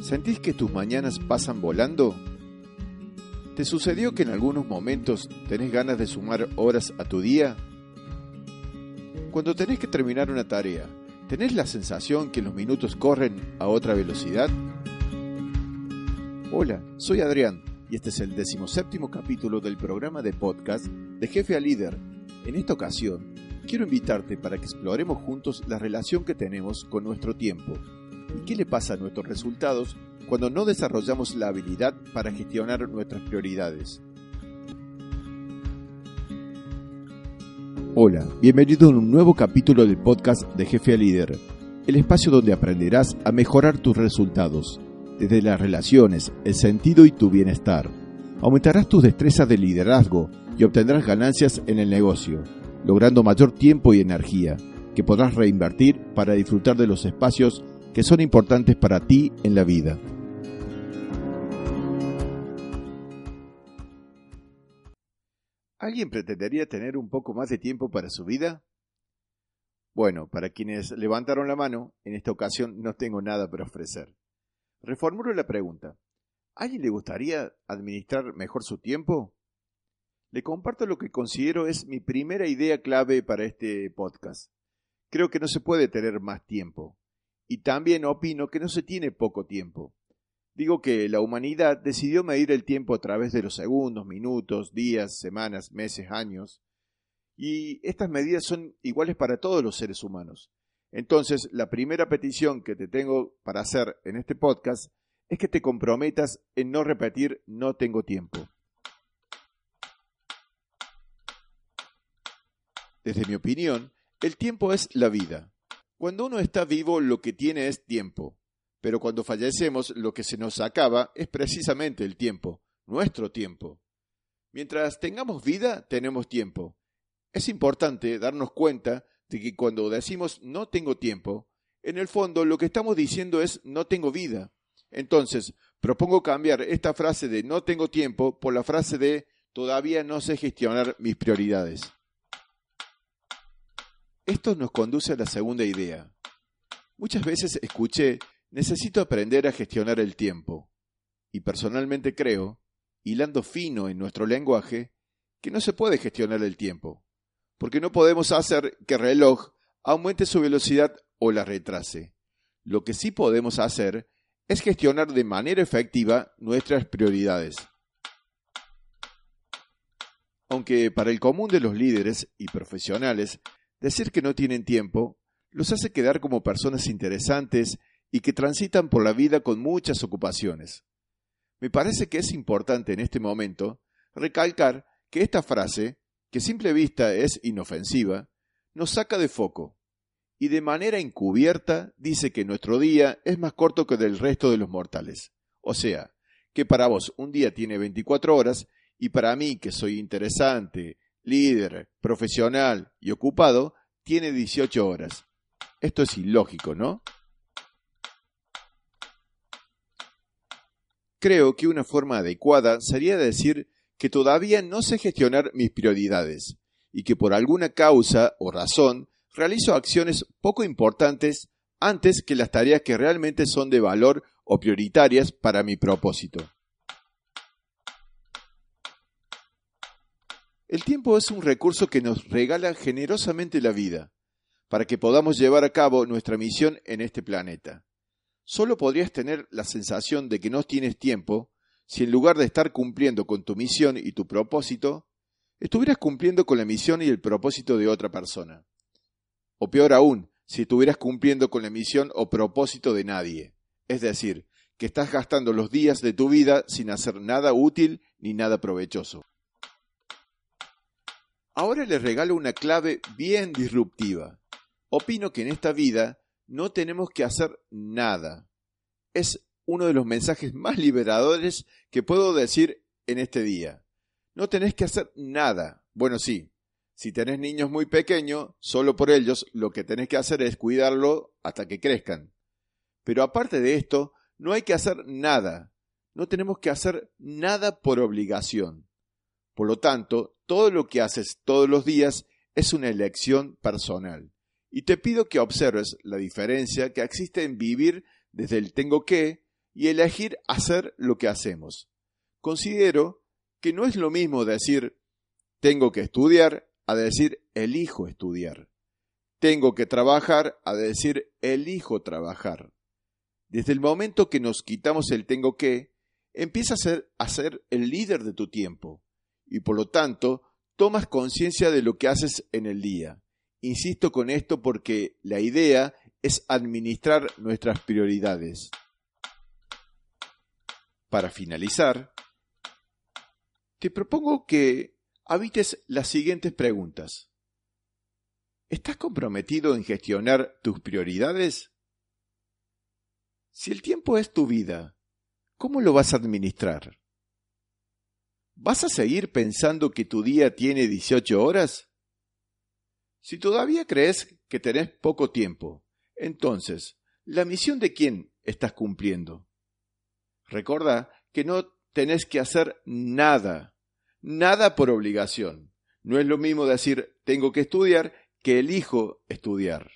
¿Sentís que tus mañanas pasan volando? ¿Te sucedió que en algunos momentos tenés ganas de sumar horas a tu día? Cuando tenés que terminar una tarea, ¿tenés la sensación que los minutos corren a otra velocidad? Hola, soy Adrián y este es el decimoséptimo capítulo del programa de podcast de Jefe a Líder. En esta ocasión, quiero invitarte para que exploremos juntos la relación que tenemos con nuestro tiempo ¿Y qué le pasa a nuestros resultados cuando no desarrollamos la habilidad para gestionar nuestras prioridades? Hola, bienvenido a un nuevo capítulo del podcast de Jefe a Líder, el espacio donde aprenderás a mejorar tus resultados, desde las relaciones, el sentido y tu bienestar. Aumentarás tus destrezas de liderazgo y obtendrás ganancias en el negocio, logrando mayor tiempo y energía, que podrás reinvertir para disfrutar de los espacios que son importantes para ti en la vida. ¿Alguien pretendería tener un poco más de tiempo para su vida? Bueno, para quienes levantaron la mano, en esta ocasión no tengo nada para ofrecer. Reformulo la pregunta. ¿A alguien le gustaría administrar mejor su tiempo? Le comparto lo que considero es mi primera idea clave para este podcast. Creo que no se puede tener más tiempo. Y también opino que no se tiene poco tiempo. Digo que la humanidad decidió medir el tiempo a través de los segundos, minutos, días, semanas, meses, años, y estas medidas son iguales para todos los seres humanos. Entonces, la primera petición que te tengo para hacer en este podcast es que te comprometas en no repetir no tengo tiempo. Desde mi opinión, el tiempo es la vida. Cuando uno está vivo lo que tiene es tiempo, pero cuando fallecemos lo que se nos acaba es precisamente el tiempo, nuestro tiempo. Mientras tengamos vida, tenemos tiempo. Es importante darnos cuenta de que cuando decimos no tengo tiempo, en el fondo lo que estamos diciendo es no tengo vida. Entonces, propongo cambiar esta frase de no tengo tiempo por la frase de todavía no sé gestionar mis prioridades. Esto nos conduce a la segunda idea. Muchas veces escuché, necesito aprender a gestionar el tiempo. Y personalmente creo, hilando fino en nuestro lenguaje, que no se puede gestionar el tiempo, porque no podemos hacer que el reloj aumente su velocidad o la retrase. Lo que sí podemos hacer es gestionar de manera efectiva nuestras prioridades. Aunque para el común de los líderes y profesionales Decir que no tienen tiempo los hace quedar como personas interesantes y que transitan por la vida con muchas ocupaciones. Me parece que es importante en este momento recalcar que esta frase, que a simple vista es inofensiva, nos saca de foco y de manera encubierta dice que nuestro día es más corto que del resto de los mortales. O sea, que para vos un día tiene 24 horas y para mí, que soy interesante, líder, profesional y ocupado, tiene 18 horas. Esto es ilógico, ¿no? Creo que una forma adecuada sería decir que todavía no sé gestionar mis prioridades y que por alguna causa o razón realizo acciones poco importantes antes que las tareas que realmente son de valor o prioritarias para mi propósito. El tiempo es un recurso que nos regala generosamente la vida, para que podamos llevar a cabo nuestra misión en este planeta. Solo podrías tener la sensación de que no tienes tiempo si en lugar de estar cumpliendo con tu misión y tu propósito, estuvieras cumpliendo con la misión y el propósito de otra persona. O peor aún, si estuvieras cumpliendo con la misión o propósito de nadie. Es decir, que estás gastando los días de tu vida sin hacer nada útil ni nada provechoso. Ahora les regalo una clave bien disruptiva. Opino que en esta vida no tenemos que hacer nada. Es uno de los mensajes más liberadores que puedo decir en este día. No tenés que hacer nada. Bueno, sí, si tenés niños muy pequeños, solo por ellos lo que tenés que hacer es cuidarlo hasta que crezcan. Pero aparte de esto, no hay que hacer nada. No tenemos que hacer nada por obligación. Por lo tanto, todo lo que haces todos los días es una elección personal. Y te pido que observes la diferencia que existe en vivir desde el tengo que y elegir hacer lo que hacemos. Considero que no es lo mismo decir tengo que estudiar a decir elijo estudiar. Tengo que trabajar a decir elijo trabajar. Desde el momento que nos quitamos el tengo que, empieza a a ser el líder de tu tiempo y por lo tanto tomas conciencia de lo que haces en el día. Insisto con esto porque la idea es administrar nuestras prioridades. Para finalizar, te propongo que habites las siguientes preguntas. ¿Estás comprometido en gestionar tus prioridades? Si el tiempo es tu vida, ¿cómo lo vas a administrar? ¿Vas a seguir pensando que tu día tiene 18 horas? Si todavía crees que tenés poco tiempo, entonces, ¿la misión de quién estás cumpliendo? Recuerda que no tenés que hacer nada nada por obligación. No es lo mismo decir tengo que estudiar que elijo estudiar.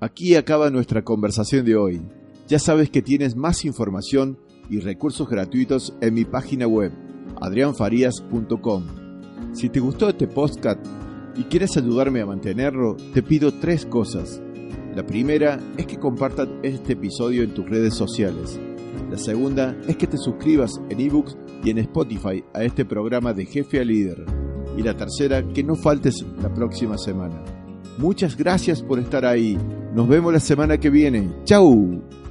Aquí acaba nuestra conversación de hoy. Ya sabes que tienes más información y recursos gratuitos en mi página web, adrianfarías.com. Si te gustó este podcast y quieres ayudarme a mantenerlo, te pido tres cosas. La primera es que compartas este episodio en tus redes sociales. La segunda es que te suscribas en ebooks y en Spotify a este programa de Jefe a Líder. Y la tercera, que no faltes la próxima semana. Muchas gracias por estar ahí. Nos vemos la semana que viene. ¡Chao!